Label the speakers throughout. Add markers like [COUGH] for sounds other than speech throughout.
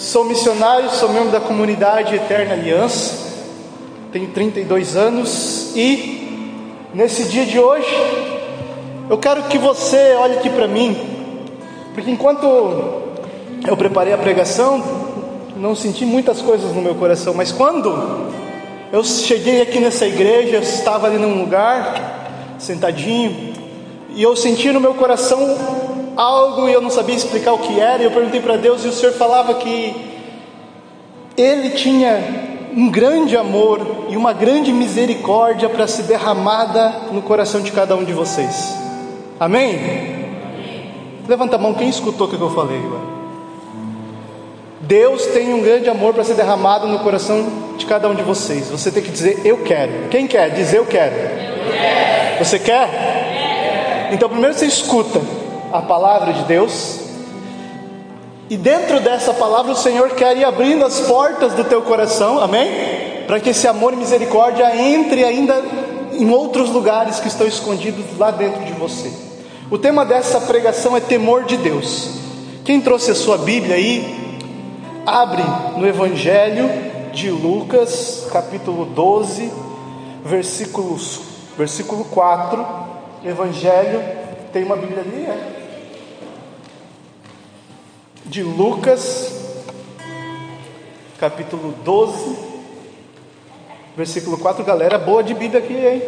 Speaker 1: Sou missionário, sou membro da comunidade Eterna Aliança, tenho 32 anos e nesse dia de hoje eu quero que você olhe aqui para mim, porque enquanto eu preparei a pregação, não senti muitas coisas no meu coração, mas quando eu cheguei aqui nessa igreja, eu estava ali num lugar, sentadinho, e eu senti no meu coração algo e eu não sabia explicar o que era, e eu perguntei para Deus, e o Senhor falava que Ele tinha um grande amor e uma grande misericórdia para ser derramada no coração de cada um de vocês. Amém? Amém. Levanta a mão, quem escutou o que eu falei agora? Deus tem um grande amor para ser derramado no coração de cada um de vocês. Você tem que dizer eu quero. Quem quer? Dizer eu quero. Eu quero. Você quer? quero. Então primeiro você escuta a palavra de Deus e dentro dessa palavra o Senhor quer ir abrindo as portas do teu coração, amém? Para que esse amor e misericórdia entre ainda em outros lugares que estão escondidos lá dentro de você. O tema dessa pregação é temor de Deus. Quem trouxe a sua Bíblia aí, abre no Evangelho de Lucas, capítulo 12, versículos, versículo 4. Evangelho, tem uma Bíblia ali, é? De Lucas, capítulo 12, versículo 4. Galera boa de Bíblia aqui, hein?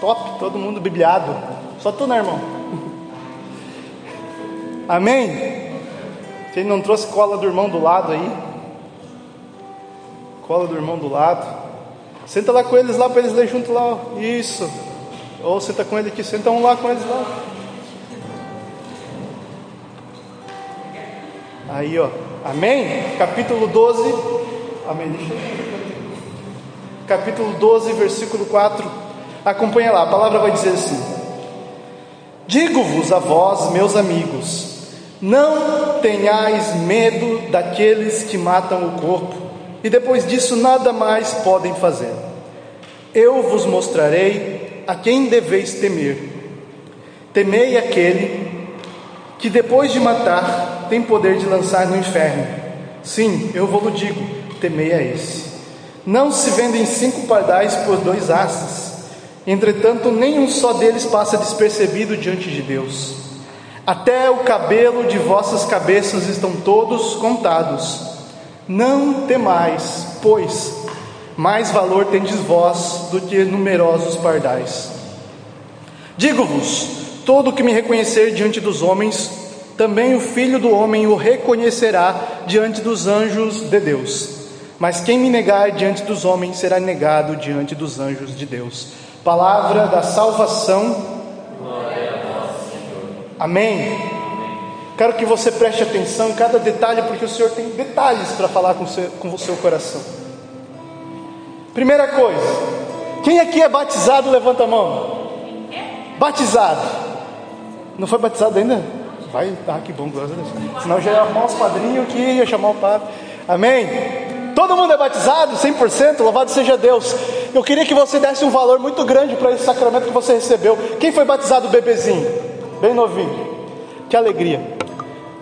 Speaker 1: Top, todo mundo bibliado. Só tu, né, irmão? Amém? Quem não trouxe cola do irmão do lado aí? Cola do irmão do lado. Senta lá com eles lá para eles ler junto lá. Isso. Ou senta com ele aqui, senta um lá com eles lá. Aí, ó. Amém? Capítulo 12. Amém. Capítulo 12, versículo 4. Acompanha lá. A palavra vai dizer assim: Digo-vos a vós, meus amigos, não tenhais medo daqueles que matam o corpo, e depois disso nada mais podem fazer. Eu vos mostrarei a quem deveis temer. Temei aquele que depois de matar tem poder de lançar no inferno. Sim, eu vou-lo digo, temei a esse. Não se vendem cinco pardais por dois asas, entretanto, nenhum só deles passa despercebido diante de Deus. Até o cabelo de vossas cabeças estão todos contados. Não temais, pois mais valor tendes vós do que numerosos pardais. Digo-vos: todo que me reconhecer diante dos homens, também o filho do homem o reconhecerá diante dos anjos de Deus. Mas quem me negar diante dos homens será negado diante dos anjos de Deus. Palavra da salvação. Amém. Quero que você preste atenção em cada detalhe, porque o Senhor tem detalhes para falar com, seu, com o seu coração. Primeira coisa, quem aqui é batizado, levanta a mão. Batizado. Não foi batizado ainda? Vai, tá, que bom, glória a Deus. Senão já ia arrumar os padrinhos aqui, ia chamar o padre. Amém? Todo mundo é batizado, 100%, louvado seja Deus. Eu queria que você desse um valor muito grande para esse sacramento que você recebeu. Quem foi batizado bebezinho? Bem novinho. Que alegria.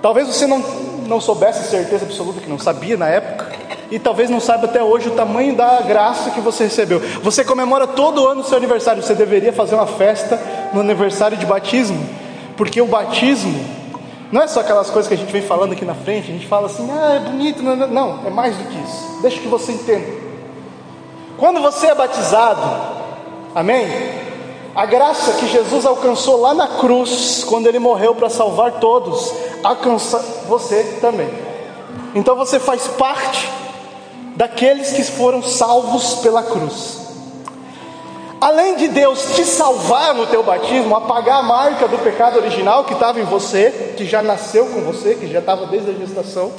Speaker 1: Talvez você não, não soubesse certeza absoluta que não sabia na época. E talvez não saiba até hoje o tamanho da graça que você recebeu. Você comemora todo ano o seu aniversário. Você deveria fazer uma festa no aniversário de batismo. Porque o batismo não é só aquelas coisas que a gente vem falando aqui na frente, a gente fala assim, ah, é bonito, não, não, não, é mais do que isso. Deixa que você entenda. Quando você é batizado, amém? A graça que Jesus alcançou lá na cruz, quando ele morreu para salvar todos, alcança você também. Então você faz parte daqueles que foram salvos pela cruz. Além de Deus te salvar no teu batismo, apagar a marca do pecado original que estava em você, que já nasceu com você, que já estava desde a gestação,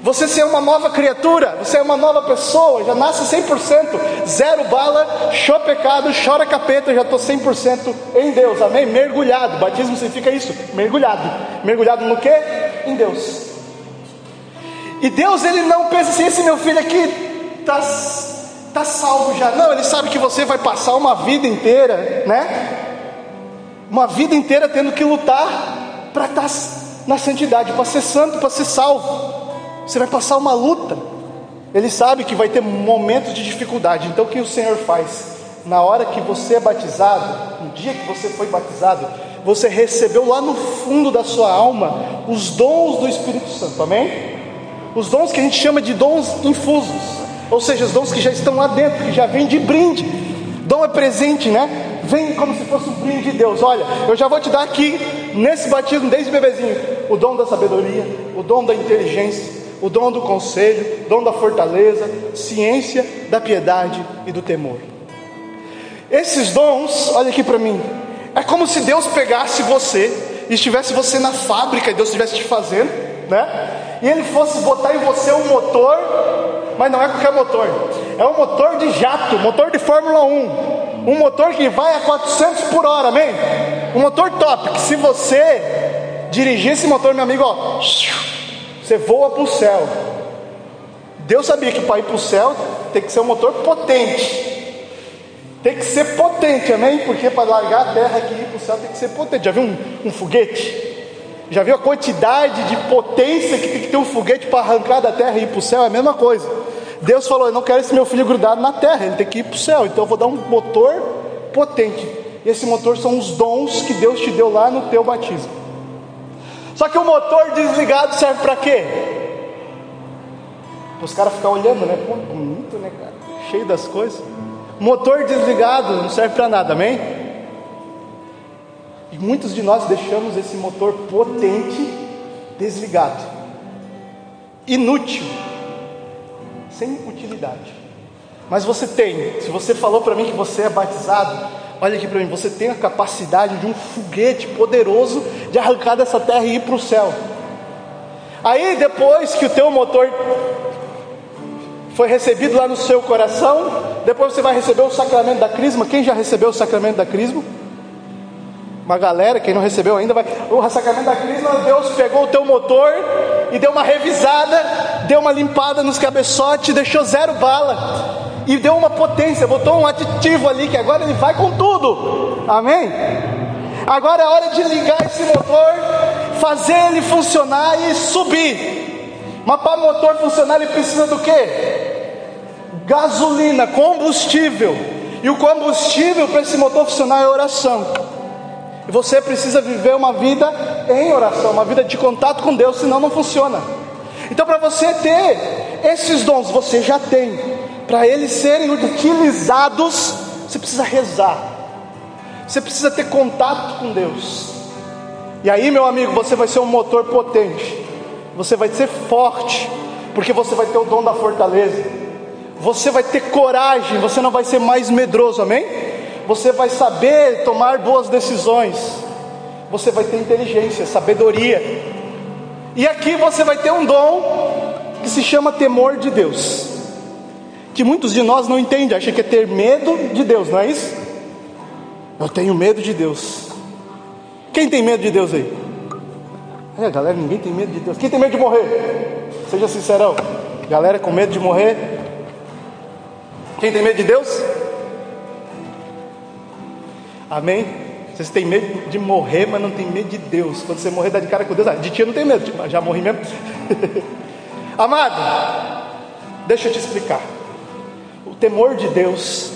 Speaker 1: você ser uma nova criatura, você é uma nova pessoa, já nasce 100%, zero bala, chora pecado, chora capeta, já estou 100% em Deus, amém? Mergulhado, batismo significa isso, mergulhado. Mergulhado no que? Em Deus. E Deus, Ele não pensa assim, esse meu filho aqui está está salvo já. Não, ele sabe que você vai passar uma vida inteira, né? Uma vida inteira tendo que lutar para estar tá na santidade, para ser santo, para ser salvo. Você vai passar uma luta. Ele sabe que vai ter momentos de dificuldade. Então o que o Senhor faz? Na hora que você é batizado, no dia que você foi batizado, você recebeu lá no fundo da sua alma os dons do Espírito Santo, amém? Os dons que a gente chama de dons infusos, ou seja, os dons que já estão lá dentro, que já vêm de brinde. Dom é presente, né? Vem como se fosse um brinde de Deus. Olha, eu já vou te dar aqui, nesse batismo, desde bebezinho, o dom da sabedoria, o dom da inteligência, o dom do conselho, o dom da fortaleza, ciência, da piedade e do temor. Esses dons, olha aqui para mim, é como se Deus pegasse você e estivesse você na fábrica, Deus estivesse te fazendo, né? E Ele fosse botar em você um motor, mas não é qualquer motor, é um motor de jato, motor de Fórmula 1, um motor que vai a 400 por hora, amém? Um motor top, que se você dirigir esse motor, meu amigo, ó, você voa para o céu. Deus sabia que para ir para o céu tem que ser um motor potente. Tem que ser potente, amém? Porque para largar a terra aqui e ir para o céu tem que ser potente. Já viu um, um, foguete? Já viu a quantidade de potência que tem que ter um foguete para arrancar da terra e ir para o céu? É a mesma coisa. Deus falou: Eu não quero esse meu filho grudado na terra, ele tem que ir para o céu. Então eu vou dar um motor potente. E esse motor são os dons que Deus te deu lá no teu batismo. Só que o motor desligado serve para quê? Os caras ficam olhando, né? Pô, bonito, né, cara? Cheio das coisas. Motor desligado não serve para nada, amém? E muitos de nós deixamos esse motor potente desligado, inútil, sem utilidade. Mas você tem, se você falou para mim que você é batizado, olha aqui para mim, você tem a capacidade de um foguete poderoso de arrancar dessa terra e ir para o céu. Aí depois que o teu motor foi recebido lá no seu coração, depois você vai receber o sacramento da crisma. Quem já recebeu o sacramento da crisma? Uma galera, quem não recebeu ainda vai. O sacramento da crisma, Deus pegou o teu motor e deu uma revisada, deu uma limpada nos cabeçotes, deixou zero bala e deu uma potência, botou um aditivo ali que agora ele vai com tudo. Amém? Agora é hora de ligar esse motor, fazer ele funcionar e subir. Mas para o motor funcionar, ele precisa do que? Gasolina, combustível. E o combustível para esse motor funcionar é oração. E você precisa viver uma vida em oração, uma vida de contato com Deus, senão não funciona. Então, para você ter esses dons, você já tem. Para eles serem utilizados, você precisa rezar. Você precisa ter contato com Deus. E aí, meu amigo, você vai ser um motor potente você vai ser forte, porque você vai ter o dom da fortaleza, você vai ter coragem, você não vai ser mais medroso, amém? Você vai saber tomar boas decisões, você vai ter inteligência, sabedoria, e aqui você vai ter um dom que se chama temor de Deus, que muitos de nós não entendem, acham que é ter medo de Deus, não é isso? Eu tenho medo de Deus. Quem tem medo de Deus aí? É, galera, ninguém tem medo de Deus. Quem tem medo de morrer? Seja sincerão. Galera com medo de morrer. Quem tem medo de Deus? Amém? Vocês têm medo de morrer, mas não tem medo de Deus. Quando você morrer, dá de cara com Deus. Ah, de ti eu não tenho medo, tipo, já morri mesmo. [LAUGHS] Amado, deixa eu te explicar. O temor de Deus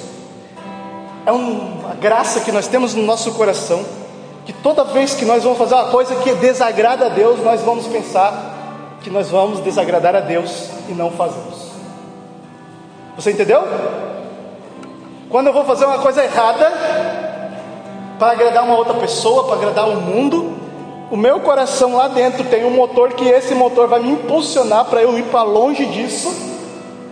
Speaker 1: é uma graça que nós temos no nosso coração que toda vez que nós vamos fazer uma coisa que desagrada a Deus, nós vamos pensar que nós vamos desagradar a Deus e não fazemos. Você entendeu? Quando eu vou fazer uma coisa errada para agradar uma outra pessoa, para agradar o mundo, o meu coração lá dentro tem um motor que esse motor vai me impulsionar para eu ir para longe disso,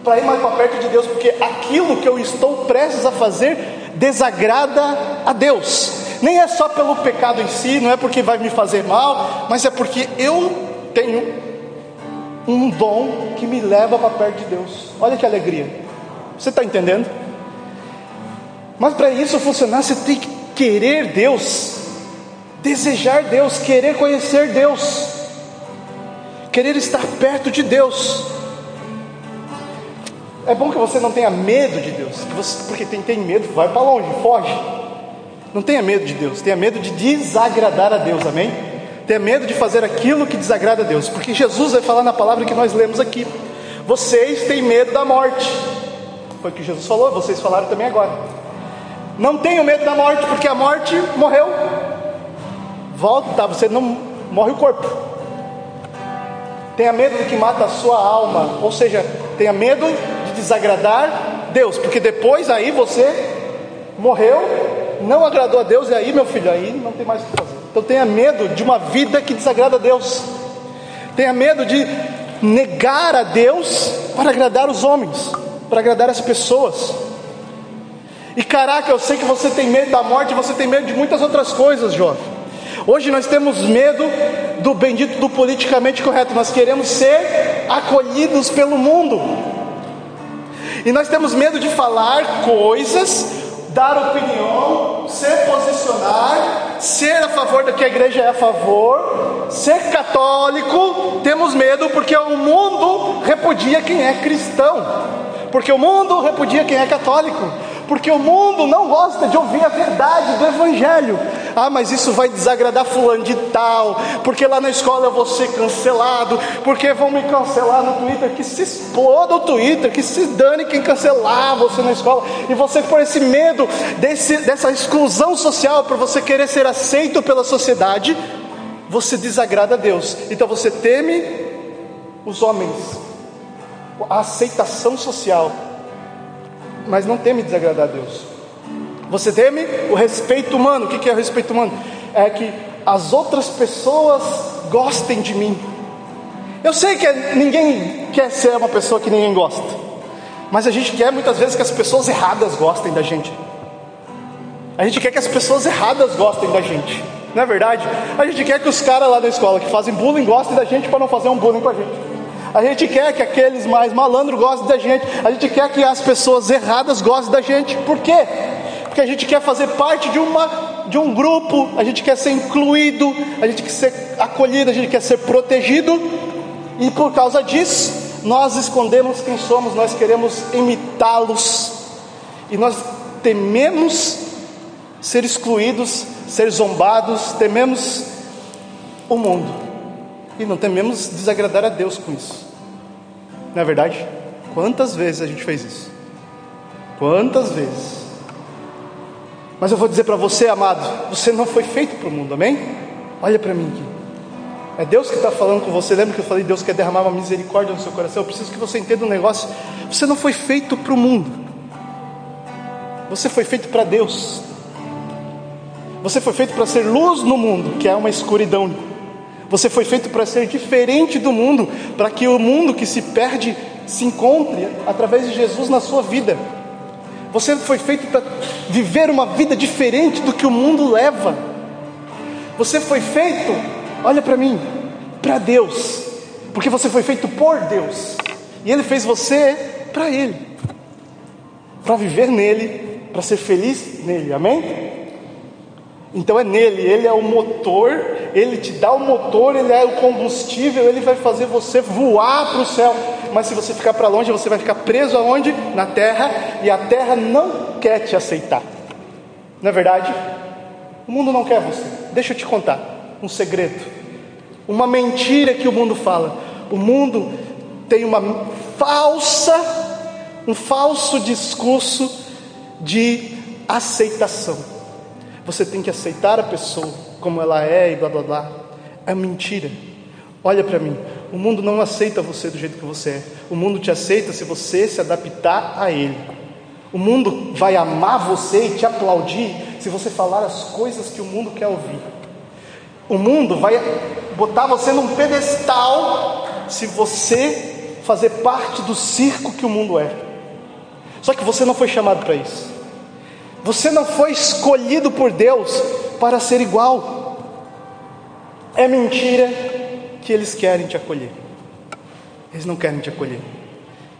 Speaker 1: para ir mais para perto de Deus, porque aquilo que eu estou prestes a fazer desagrada a Deus nem é só pelo pecado em si, não é porque vai me fazer mal, mas é porque eu tenho um dom que me leva para perto de Deus. Olha que alegria. Você está entendendo? Mas para isso funcionar, você tem que querer Deus, desejar Deus, querer conhecer Deus, querer estar perto de Deus. É bom que você não tenha medo de Deus, porque quem tem medo vai para longe, foge. Não tenha medo de Deus, tenha medo de desagradar a Deus, amém? Tenha medo de fazer aquilo que desagrada a Deus, porque Jesus vai falar na palavra que nós lemos aqui. Vocês têm medo da morte. Foi o que Jesus falou, vocês falaram também agora. Não tenham medo da morte, porque a morte morreu. Volta, você não morre o corpo. Tenha medo do que mata a sua alma, ou seja, tenha medo de desagradar Deus, porque depois aí você morreu, não agradou a Deus, e aí, meu filho, aí não tem mais o que fazer. Então tenha medo de uma vida que desagrada a Deus. Tenha medo de negar a Deus para agradar os homens, para agradar as pessoas. E caraca, eu sei que você tem medo da morte, você tem medo de muitas outras coisas, jovem. Hoje nós temos medo do bendito do politicamente correto, nós queremos ser acolhidos pelo mundo. E nós temos medo de falar coisas, dar opinião, se posicionar, ser a favor do que a igreja é a favor, ser católico, temos medo porque o mundo repudia quem é cristão, porque o mundo repudia quem é católico, porque o mundo não gosta de ouvir a verdade do Evangelho. Ah, mas isso vai desagradar fulano de tal, porque lá na escola eu vou ser cancelado, porque vão me cancelar no Twitter, que se exploda o Twitter, que se dane quem cancelar você na escola, e você por esse medo desse, dessa exclusão social, por você querer ser aceito pela sociedade, você desagrada a Deus, então você teme os homens, a aceitação social, mas não teme desagradar a Deus. Você teme o respeito humano. O que é o respeito humano? É que as outras pessoas gostem de mim. Eu sei que ninguém quer ser uma pessoa que ninguém gosta, mas a gente quer muitas vezes que as pessoas erradas gostem da gente. A gente quer que as pessoas erradas gostem da gente, não é verdade? A gente quer que os caras lá da escola que fazem bullying gostem da gente para não fazer um bullying com a gente. A gente quer que aqueles mais malandros gostem da gente. A gente quer que as pessoas erradas gostem da gente. Por quê? porque a gente quer fazer parte de, uma, de um grupo, a gente quer ser incluído, a gente quer ser acolhido, a gente quer ser protegido, e por causa disso, nós escondemos quem somos, nós queremos imitá-los, e nós tememos ser excluídos, ser zombados, tememos o mundo, e não tememos desagradar a Deus com isso, não é verdade? Quantas vezes a gente fez isso? Quantas vezes? Mas eu vou dizer para você, amado, você não foi feito para o mundo, amém? Olha para mim aqui. É Deus que está falando com você. Lembra que eu falei, Deus quer derramar uma misericórdia no seu coração? Eu preciso que você entenda um negócio. Você não foi feito para o mundo. Você foi feito para Deus. Você foi feito para ser luz no mundo, que é uma escuridão. Você foi feito para ser diferente do mundo, para que o mundo que se perde se encontre através de Jesus na sua vida. Você foi feito para viver uma vida diferente do que o mundo leva. Você foi feito, olha para mim, para Deus, porque você foi feito por Deus, e Ele fez você para Ele, para viver nele, para ser feliz nele, amém? Então é nele, ele é o motor, ele te dá o motor, ele é o combustível, ele vai fazer você voar para o céu mas se você ficar para longe, você vai ficar preso aonde? Na terra, e a terra não quer te aceitar. Não é verdade? O mundo não quer você. Deixa eu te contar um segredo, uma mentira que o mundo fala. O mundo tem uma falsa, um falso discurso de aceitação. Você tem que aceitar a pessoa como ela é e blá blá blá. É mentira. Olha para mim, o mundo não aceita você do jeito que você é. O mundo te aceita se você se adaptar a ele. O mundo vai amar você e te aplaudir se você falar as coisas que o mundo quer ouvir. O mundo vai botar você num pedestal se você fazer parte do circo que o mundo é. Só que você não foi chamado para isso. Você não foi escolhido por Deus para ser igual. É mentira que eles querem te acolher. Eles não querem te acolher.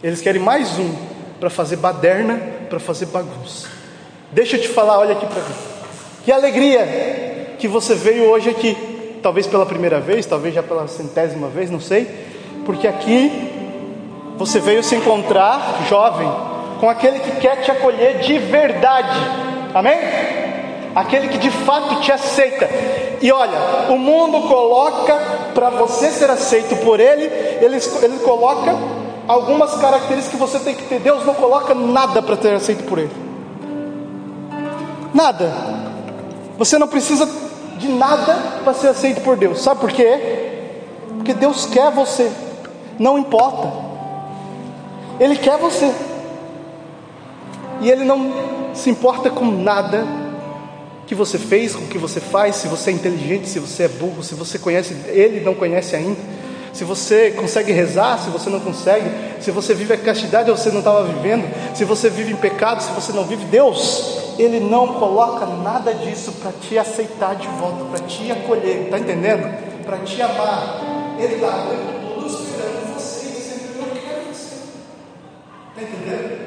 Speaker 1: Eles querem mais um para fazer baderna, para fazer bagunça. Deixa eu te falar, olha aqui para mim. Que alegria que você veio hoje aqui, talvez pela primeira vez, talvez já pela centésima vez, não sei, porque aqui você veio se encontrar, jovem, com aquele que quer te acolher de verdade. Amém? aquele que de fato te aceita. E olha, o mundo coloca para você ser aceito por ele, ele, ele coloca algumas características que você tem que ter. Deus não coloca nada para ser aceito por ele. Nada. Você não precisa de nada para ser aceito por Deus. Sabe por quê? Porque Deus quer você. Não importa. Ele quer você. E ele não se importa com nada que você fez, com o que você faz, se você é inteligente, se você é burro, se você conhece ele, não conhece ainda, se você consegue rezar, se você não consegue, se você vive a castidade ou você não estava vivendo, se você vive em pecado, se você não vive, Deus, Ele não coloca nada disso para te aceitar de volta, para te acolher, está entendendo? Para te amar. Ele está todo esperando você e sempre não quer você. Está entendendo?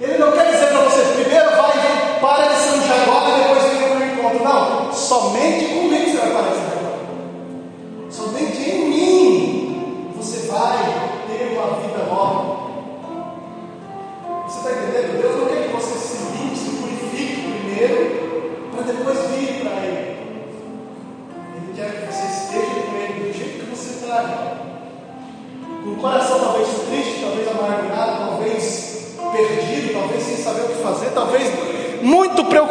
Speaker 1: Ele não quer dizer para você, primeiro vai, para de ser um jaguar e depois vem para o encontro. Não, somente comigo você vai parar de ser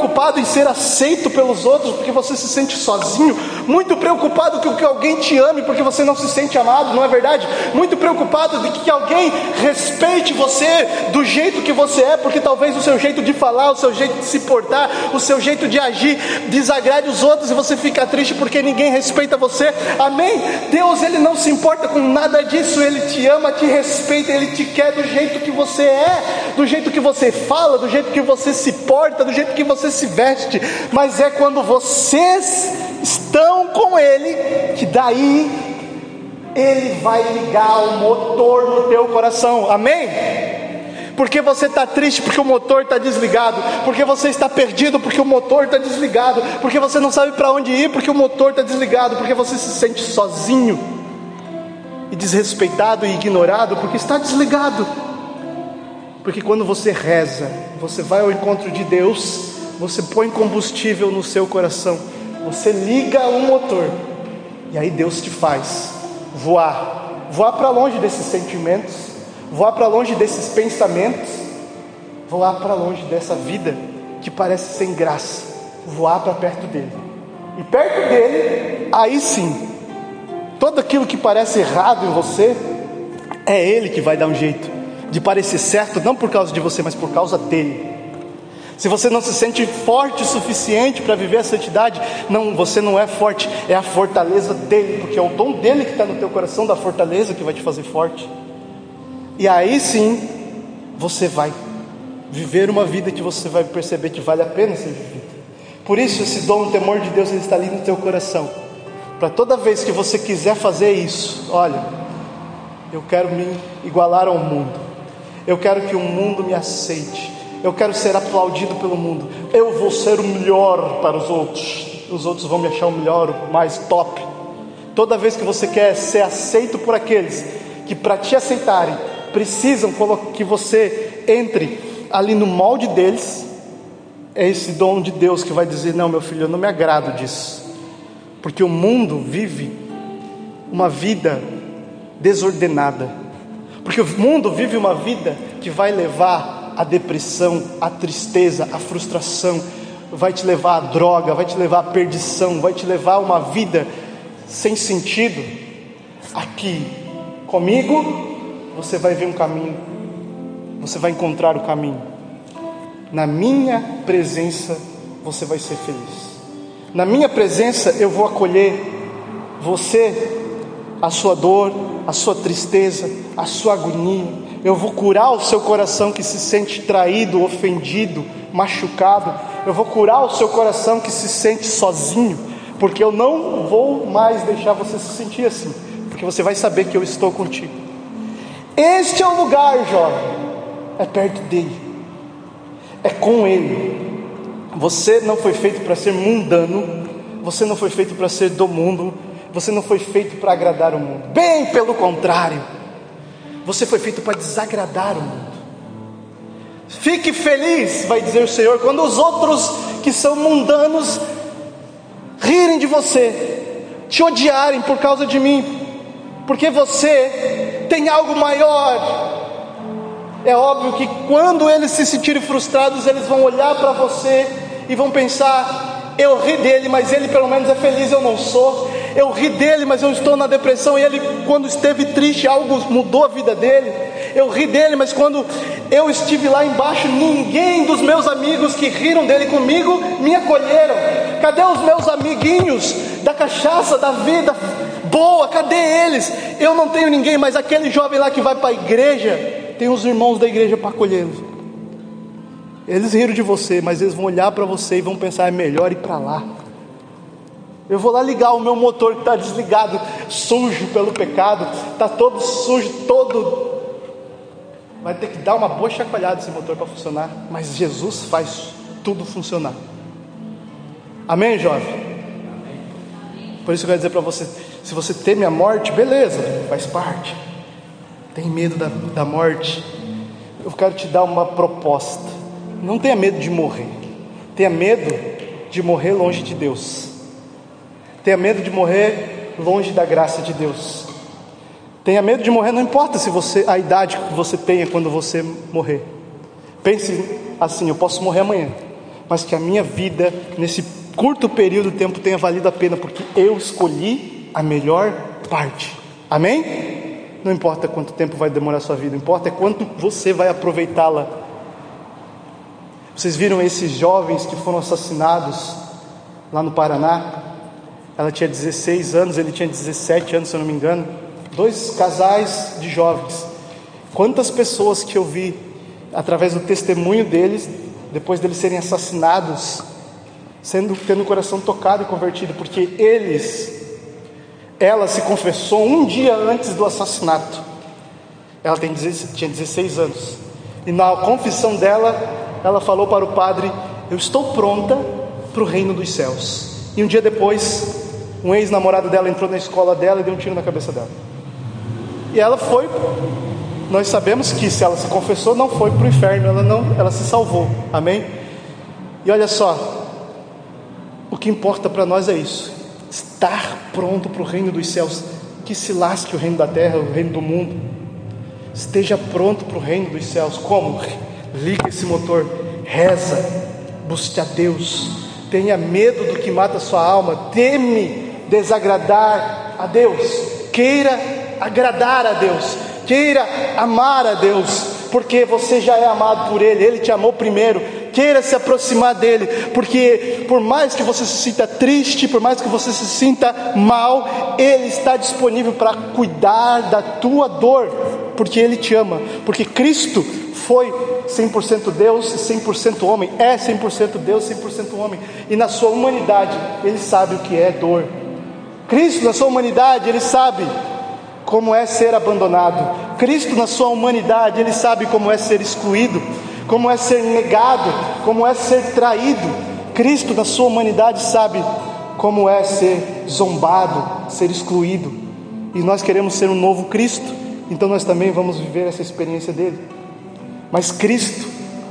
Speaker 1: preocupado em ser aceito pelos outros, porque você se sente sozinho, muito preocupado com que alguém te ame, porque você não se sente amado, não é verdade? Muito preocupado de que alguém respeite você do jeito que você é, porque talvez o seu jeito de falar, o seu jeito de se portar, o seu jeito de agir desagrade os outros e você fica triste porque ninguém respeita você. Amém? Deus, ele não se importa com nada disso, ele te ama, te respeita, ele te quer do jeito que você é, do jeito que você fala, do jeito que você se porta, do jeito que você se veste, mas é quando vocês estão com Ele que daí Ele vai ligar o motor no teu coração, amém? Porque você está triste porque o motor está desligado, porque você está perdido porque o motor está desligado, porque você não sabe para onde ir porque o motor está desligado, porque você se sente sozinho e desrespeitado e ignorado porque está desligado. Porque quando você reza, você vai ao encontro de Deus, você põe combustível no seu coração, você liga o motor, e aí Deus te faz voar voar para longe desses sentimentos, voar para longe desses pensamentos, voar para longe dessa vida que parece sem graça, voar para perto dele. E perto dele, aí sim, tudo aquilo que parece errado em você, é ele que vai dar um jeito de parecer certo, não por causa de você, mas por causa dele. Se você não se sente forte o suficiente para viver a santidade, não, você não é forte, é a fortaleza dele, porque é o dom dele que está no teu coração, da fortaleza que vai te fazer forte. E aí sim, você vai viver uma vida que você vai perceber que vale a pena ser vivida. Por isso, esse dom, o temor de Deus, ele está ali no teu coração. Para toda vez que você quiser fazer isso, olha, eu quero me igualar ao mundo. Eu quero que o mundo me aceite. Eu quero ser aplaudido pelo mundo. Eu vou ser o melhor para os outros. Os outros vão me achar o melhor, o mais top. Toda vez que você quer ser aceito por aqueles que, para te aceitarem, precisam que você entre ali no molde deles, é esse dom de Deus que vai dizer: Não, meu filho, eu não me agrado disso. Porque o mundo vive uma vida desordenada porque o mundo vive uma vida que vai levar à depressão, à tristeza, à frustração, vai te levar à droga, vai te levar à perdição, vai te levar a uma vida sem sentido. Aqui, comigo, você vai ver um caminho, você vai encontrar o caminho. Na minha presença, você vai ser feliz. Na minha presença, eu vou acolher você, a sua dor, a sua tristeza, a sua agonia. Eu vou curar o seu coração que se sente traído, ofendido, machucado. Eu vou curar o seu coração que se sente sozinho, porque eu não vou mais deixar você se sentir assim, porque você vai saber que eu estou contigo. Este é o lugar, jovem, é perto dele, é com ele. Você não foi feito para ser mundano, você não foi feito para ser do mundo, você não foi feito para agradar o mundo. Bem pelo contrário. Você foi feito para desagradar o mundo. Fique feliz, vai dizer o Senhor, quando os outros que são mundanos rirem de você, te odiarem por causa de mim, porque você tem algo maior. É óbvio que quando eles se sentirem frustrados, eles vão olhar para você e vão pensar: eu ri dele, mas ele pelo menos é feliz, eu não sou. Eu ri dele, mas eu estou na depressão. E ele, quando esteve triste, algo mudou a vida dele. Eu ri dele, mas quando eu estive lá embaixo, ninguém dos meus amigos que riram dele comigo me acolheram. Cadê os meus amiguinhos da cachaça, da vida boa? Cadê eles? Eu não tenho ninguém, mas aquele jovem lá que vai para a igreja, tem os irmãos da igreja para acolhê-los. Eles riram de você, mas eles vão olhar para você e vão pensar: é melhor ir para lá. Eu vou lá ligar o meu motor que está desligado, sujo pelo pecado, está todo sujo, todo. Vai ter que dar uma boa chacoalhada esse motor para funcionar, mas Jesus faz tudo funcionar. Amém, jovem? Por isso eu quero dizer para você: se você teme a morte, beleza, faz parte. Tem medo da, da morte? Eu quero te dar uma proposta. Não tenha medo de morrer, tenha medo de morrer longe de Deus. Tenha medo de morrer longe da graça de Deus. Tenha medo de morrer, não importa se você a idade que você tenha quando você morrer. Pense assim, eu posso morrer amanhã, mas que a minha vida nesse curto período de tempo tenha valido a pena, porque eu escolhi a melhor parte. Amém? Não importa quanto tempo vai demorar a sua vida, importa é quanto você vai aproveitá-la. Vocês viram esses jovens que foram assassinados lá no Paraná? Ela tinha 16 anos, ele tinha 17 anos, se eu não me engano. Dois casais de jovens. Quantas pessoas que eu vi, através do testemunho deles, depois deles serem assassinados, sendo tendo o coração tocado e convertido, porque eles, ela se confessou um dia antes do assassinato. Ela tem, tinha 16 anos. E na confissão dela, ela falou para o padre: Eu estou pronta para o reino dos céus. E um dia depois, um ex-namorado dela entrou na escola dela e deu um tiro na cabeça dela. E ela foi. Nós sabemos que se ela se confessou, não foi para o inferno, ela não, ela se salvou. Amém? E olha só, o que importa para nós é isso: estar pronto para o reino dos céus. Que se lasque o reino da terra, o reino do mundo. Esteja pronto para o reino dos céus. Como? Liga esse motor, reza, busque a Deus, tenha medo do que mata a sua alma, teme desagradar a Deus, queira agradar a Deus, queira amar a Deus, porque você já é amado por Ele, Ele te amou primeiro. Queira se aproximar dele, porque por mais que você se sinta triste, por mais que você se sinta mal, Ele está disponível para cuidar da tua dor, porque Ele te ama, porque Cristo foi 100% Deus e 100% homem, é 100% Deus, 100% homem, e na sua humanidade Ele sabe o que é dor, Cristo, na sua humanidade, ele sabe como é ser abandonado. Cristo, na sua humanidade, ele sabe como é ser excluído, como é ser negado, como é ser traído. Cristo, na sua humanidade, sabe como é ser zombado, ser excluído. E nós queremos ser um novo Cristo, então nós também vamos viver essa experiência dele. Mas Cristo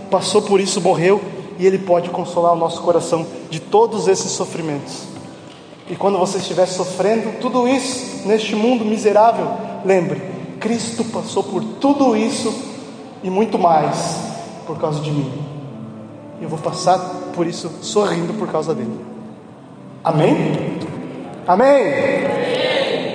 Speaker 1: passou por isso, morreu, e ele pode consolar o nosso coração de todos esses sofrimentos. E quando você estiver sofrendo tudo isso neste mundo miserável, lembre: Cristo passou por tudo isso e muito mais por causa de mim. E eu vou passar por isso sorrindo por causa dele. Amém? Amém?